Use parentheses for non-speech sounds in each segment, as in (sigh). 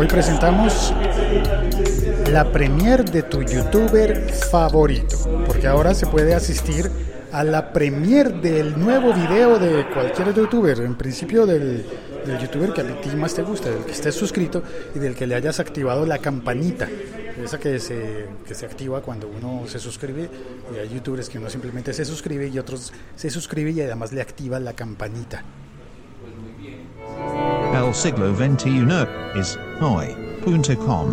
Hoy presentamos la premier de tu youtuber favorito, porque ahora se puede asistir a la premier del nuevo video de cualquier youtuber, en principio del, youtuber que a ti más te gusta, del que estés suscrito y del que le hayas activado la campanita, esa que se, que se activa cuando uno se suscribe, y hay youtubers que uno simplemente se suscribe y otros se suscribe y además le activa la campanita. El siglo XXI es hoy.com.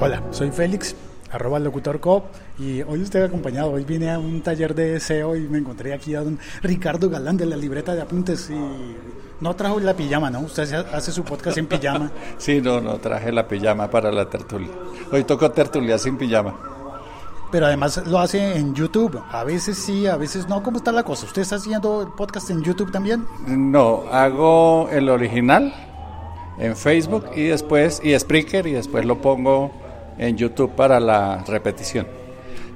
Hola, soy Félix arroba locutorco y hoy estoy acompañado, hoy vine a un taller de SEO y me encontré aquí a don Ricardo Galán de la libreta de apuntes y no trajo la pijama, ¿no? Usted hace su podcast en pijama. (laughs) sí, no, no traje la pijama para la tertulia. Hoy toco tertulia sin pijama. Pero además lo hace en YouTube. A veces sí, a veces no. ¿Cómo está la cosa? ¿Usted está haciendo el podcast en YouTube también? No, hago el original en Facebook y después, y Spreaker, y después lo pongo en YouTube para la repetición.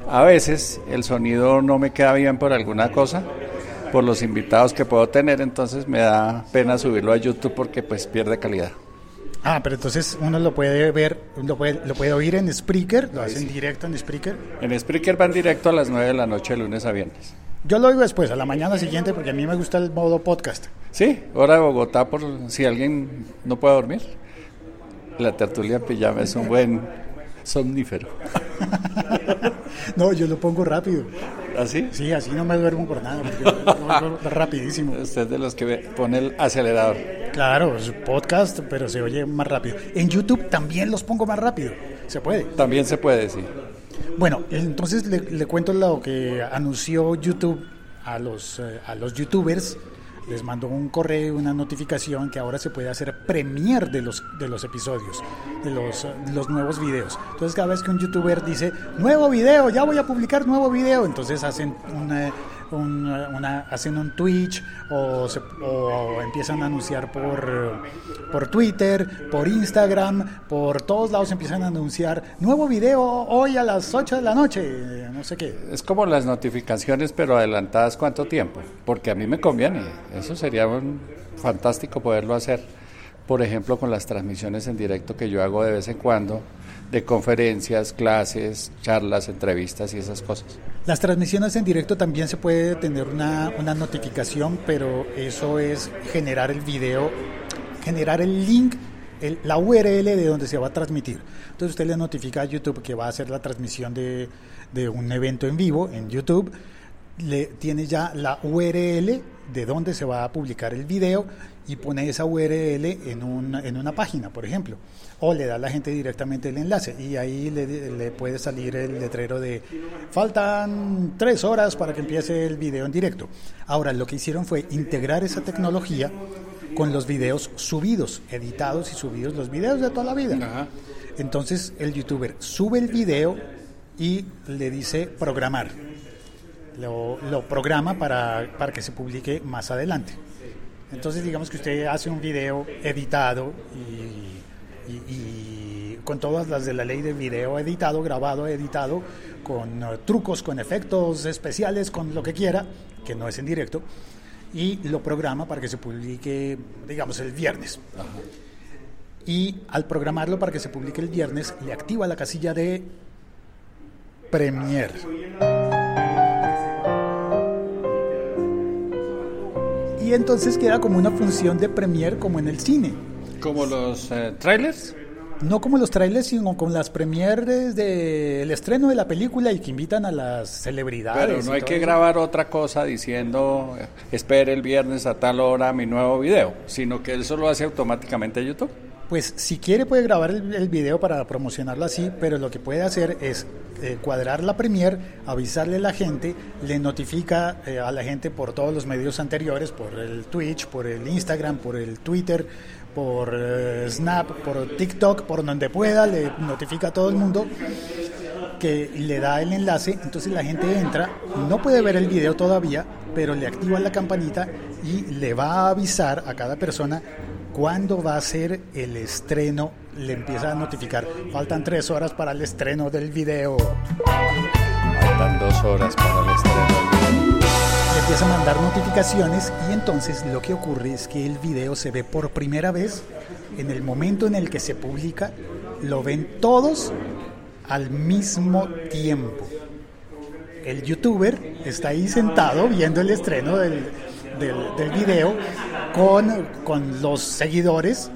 A veces el sonido no me queda bien por alguna cosa, por los invitados que puedo tener, entonces me da pena subirlo a YouTube porque pues pierde calidad. Ah, pero entonces uno lo puede ver, lo puede, lo puede oír en Spreaker, lo hacen directo en Spreaker. En Spreaker van directo a las 9 de la noche, de lunes a viernes. Yo lo oigo después, a la mañana siguiente, porque a mí me gusta el modo podcast. Sí, hora de Bogotá, por si alguien no puede dormir. La tertulia pijama es un buen somnífero. (laughs) no, yo lo pongo rápido. ¿Así? ¿Ah, sí, así no me duermo por nada. (laughs) rapidísimo. Usted es de los que pone el acelerador. Claro, es podcast, pero se oye más rápido. En YouTube también los pongo más rápido. ¿Se puede? También se puede, sí. Bueno, entonces le, cuento lo que anunció YouTube a los, eh, a los youtubers les mandó un correo, una notificación que ahora se puede hacer premier de los, de los episodios, de los, los nuevos videos. Entonces cada vez que un youtuber dice, nuevo video, ya voy a publicar nuevo video, entonces hacen una un, una, hacen un Twitch o, empiezan a anunciar por, por Twitter, por Instagram, por todos lados empiezan a anunciar nuevo video hoy a las 8 de la noche, no sé qué. Es como las notificaciones, pero adelantadas cuánto tiempo, porque a mí me conviene, eso sería fantástico poderlo hacer, por ejemplo, con las transmisiones en directo que yo hago de vez en cuando de conferencias, clases, charlas, entrevistas y esas cosas. Las transmisiones en directo también se puede tener una, una notificación, pero eso es generar el video, generar el link la URL de donde se va a transmitir. Entonces usted le notifica a YouTube que va a hacer la transmisión de, de, un evento en vivo en YouTube, le tiene ya la URL de donde se va a publicar el video y pone esa URL en, un, en una página, por ejemplo o le da a la gente directamente el enlace y ahí le, puede salir el letrero de faltan tres horas para que empiece el video en directo. Ahora lo que hicieron fue integrar esa tecnología con los videos subidos, editados y subidos, los videos de toda la vida. Entonces el youtuber sube el video y le dice programar. Lo, programa para, para que se publique más adelante. Entonces digamos que usted hace un video editado y y, con todas las de la ley de video editado, grabado, editado, con uh, trucos, con efectos especiales, con lo que quiera, que no es en directo, y lo programa para que se publique, digamos, el viernes. Y al programarlo para que se publique el viernes, le activa la casilla de Premiere. Entonces queda como una función de Premiere como en el cine ¿Como los eh, trailers? No como los trailers, sino con las premieres del estreno de la película y que invitan a las celebridades. Pero no hay que grabar otra cosa diciendo, espere el viernes a tal hora mi nuevo video, sino que eso lo hace automáticamente YouTube. Pues si quiere puede grabar el, video para promocionarlo así, pero lo que puede hacer es eh, cuadrar la premier, avisarle a la gente, le notifica eh, a la gente por todos los medios anteriores, por el Twitch, por el Instagram, por el Twitter, por eh, Snap, por TikTok, por donde pueda, le notifica a todo el mundo que le da el enlace, entonces la gente entra, no puede ver el video todavía, pero le activa la campanita y le va a avisar a cada persona cuándo va a ser el estreno, le empieza a notificar, faltan tres horas para el estreno del video. Faltan dos horas para el estreno del video. empieza a mandar notificaciones y entonces lo que ocurre es que el video se ve por primera vez en el momento en el que se publica, lo ven todos al mismo tiempo. El youtuber está ahí sentado viendo el estreno del, del, del video con, con los seguidores,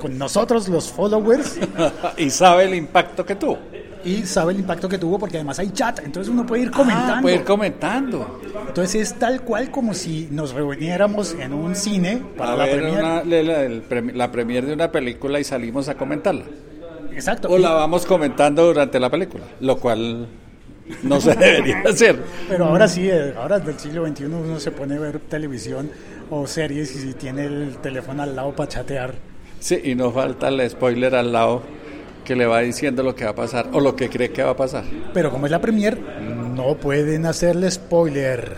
con nosotros los followers (laughs) y sabe el impacto que tuvo. y sabe el impacto que tuvo porque además hay chat, entonces uno puede ir comentando. Ah, puede ir comentando. Entonces es tal cual como si nos reuniéramos en un cine para A la ver premier. una- la, premier de una película y salimos a comentarla. Exacto. O la vamos comentando durante la película, lo cual (laughs) no se debería hacer. Pero ahora sí, eh, ahora del siglo XXI uno se pone a ver televisión o series y si tiene el teléfono al lado para chatear. Sí, y no falta el spoiler al lado que le va diciendo lo que va a pasar o lo que cree que va a pasar. Pero como es la premier, no pueden hacerle spoiler.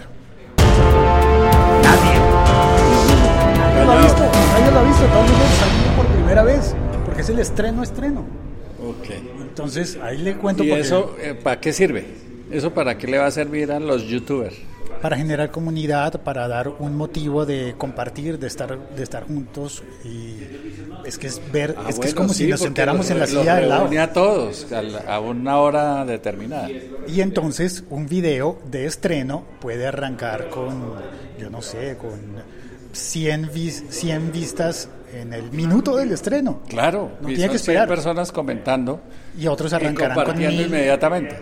Nadie lo ha visto, nadie lo ha visto, todo el mundo salió por primera vez, porque es el estreno estreno. Entonces ahí le cuento ¿Y eso eh, para qué sirve? ¿Eso para qué le va a servir a los youtubers? para generar comunidad, para dar un motivo de compartir, de estar, de estar juntos y es que es ver, Ah, es que es como sí, si nos sentáramos en la silla al lado. a todos a, la- a una hora determinada. Y entonces un video de estreno puede arrancar con, yo no sé, con 100, vis- 100 vistas en el minuto del estreno. Claro, No y tiene que esperar. personas comentando Y otros y arrancarán con compartiendo inmediatamente.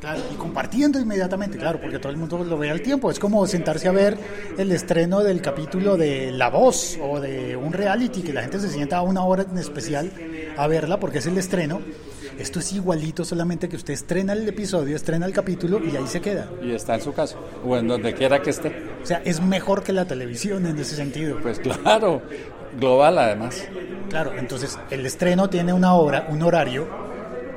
Claro, y compartiendo inmediatamente, claro, porque todo el mundo lo ve al tiempo. Es como sentarse a ver el estreno del capítulo de La Voz o de un reality, que la gente se sienta a una hora en especial a verla porque es el estreno. Esto es igualito, solamente que usted estrena el episodio, estrena el capítulo y ahí se queda. Y está en su casa, o en donde quiera que esté. O sea, es mejor que la televisión en ese sentido. Pues claro, global además. Claro, entonces el estreno tiene una hora, un horario,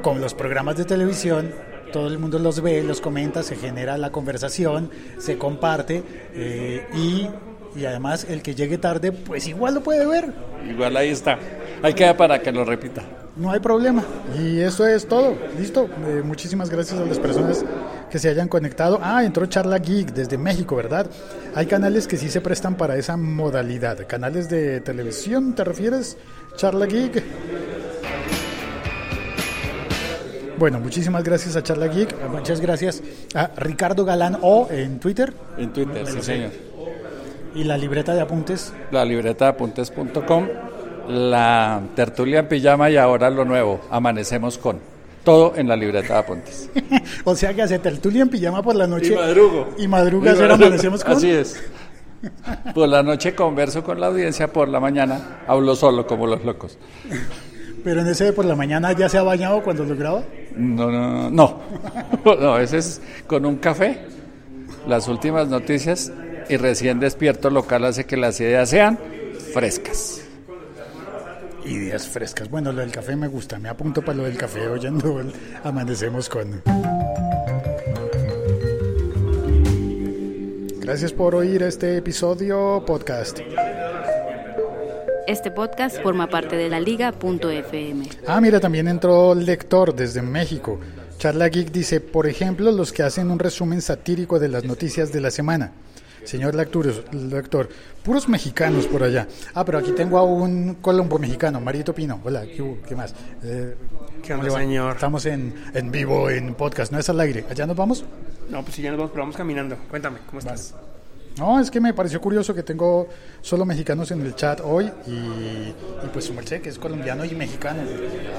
con los programas de televisión, todo el mundo los ve, los comenta, se genera la conversación, se comparte eh, y, y además el que llegue tarde, pues igual lo puede ver, Igual ahí está. Ahí queda para que lo repita. no hay problema. Y eso es todo, listo. Eh, muchísimas gracias a las personas que se hayan conectado. Ah, entró Charla Geek desde México, ¿verdad? Hay canales que sí se prestan para esa modalidad. Canales de televisión, ¿te refieres? Charla Geek. Bueno, muchísimas gracias a Charla Geek, muchas gracias a Ricardo Galán O en Twitter En Twitter, sí señor. y la libreta de apuntes. La libreta de apuntes.com, la tertulia en pijama y ahora lo nuevo, amanecemos con. Todo en la libreta de apuntes. (laughs) o sea que hace tertulia en pijama por la noche. Y madrugo. Y madruga Y madrugo. amanecemos con. Así es. (laughs) Por la noche converso con la audiencia, por la mañana hablo solo como los locos. Pero en ese de por la mañana ya se ha bañado cuando lo graba. No, no, no. (laughs) No, ese es con un café, las últimas noticias y recién despierto local hace que las ideas sean frescas. Ideas frescas. Bueno, lo del café me gusta. Me apunto para lo del café oyendo el Amanecemos con. Gracias por oír este episodio podcast. Este podcast forma parte de la liga.fm. Ah, mira, también entró Lector desde México. Charla Geek dice, por ejemplo, los que hacen un resumen satírico de las noticias de la semana. Señor lector, lector, puros mexicanos por allá. Ah, pero aquí tengo a un colombo mexicano, Marito Pino. Hola, ¿qué, más? Eh, ¿Qué onda, señor? Estamos en, en vivo, en podcast, no es al aire. ¿Allá nos vamos? No, pues si ya nos vamos, pero vamos caminando. Cuéntame, ¿cómo estás? No, es que me pareció curioso que tengo solo mexicanos en el chat hoy y, y pues su merced que es colombiano y mexicano.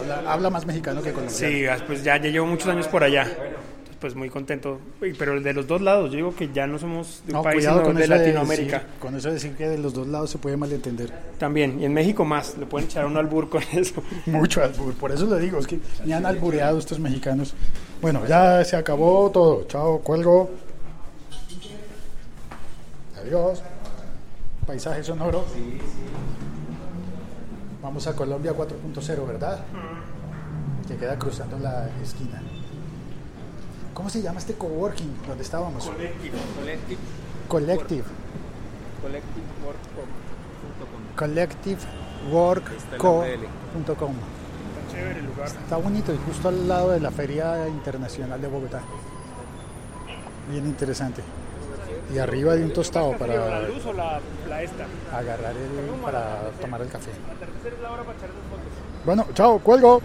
Habla, habla más mexicano que colombiano. Sí, pues ya, ya llevo muchos años por allá. Pues muy contento. Pero de los dos lados, yo digo que ya no somos de un No, país, cuidado sino con de Latinoamérica. decir- con eso de decir que de los dos lados se puede malentender. También, y en México más, le pueden echar un albur con (laughs) eso. Mucho albur, por eso lo digo, es que me han albureado estos mexicanos. Bueno, ya se acabó todo. Chao, cuelgo. Adiós. Paisaje sonoro. Vamos a Colombia 4.0, ¿verdad? Que queda cruzando la esquina. ¿Cómo se llama este coworking donde estábamos? Collective. collectiveworkco.com Chévere el lugar. Está bonito y justo al lado de la Feria Internacional de Bogotá. Bien interesante. y arriba de un tostado para ¿La luz o la, la esta? agarrar el, para tomar el café. Atardecer es la hora para echar las fotos. Bueno, chao, cuelgo.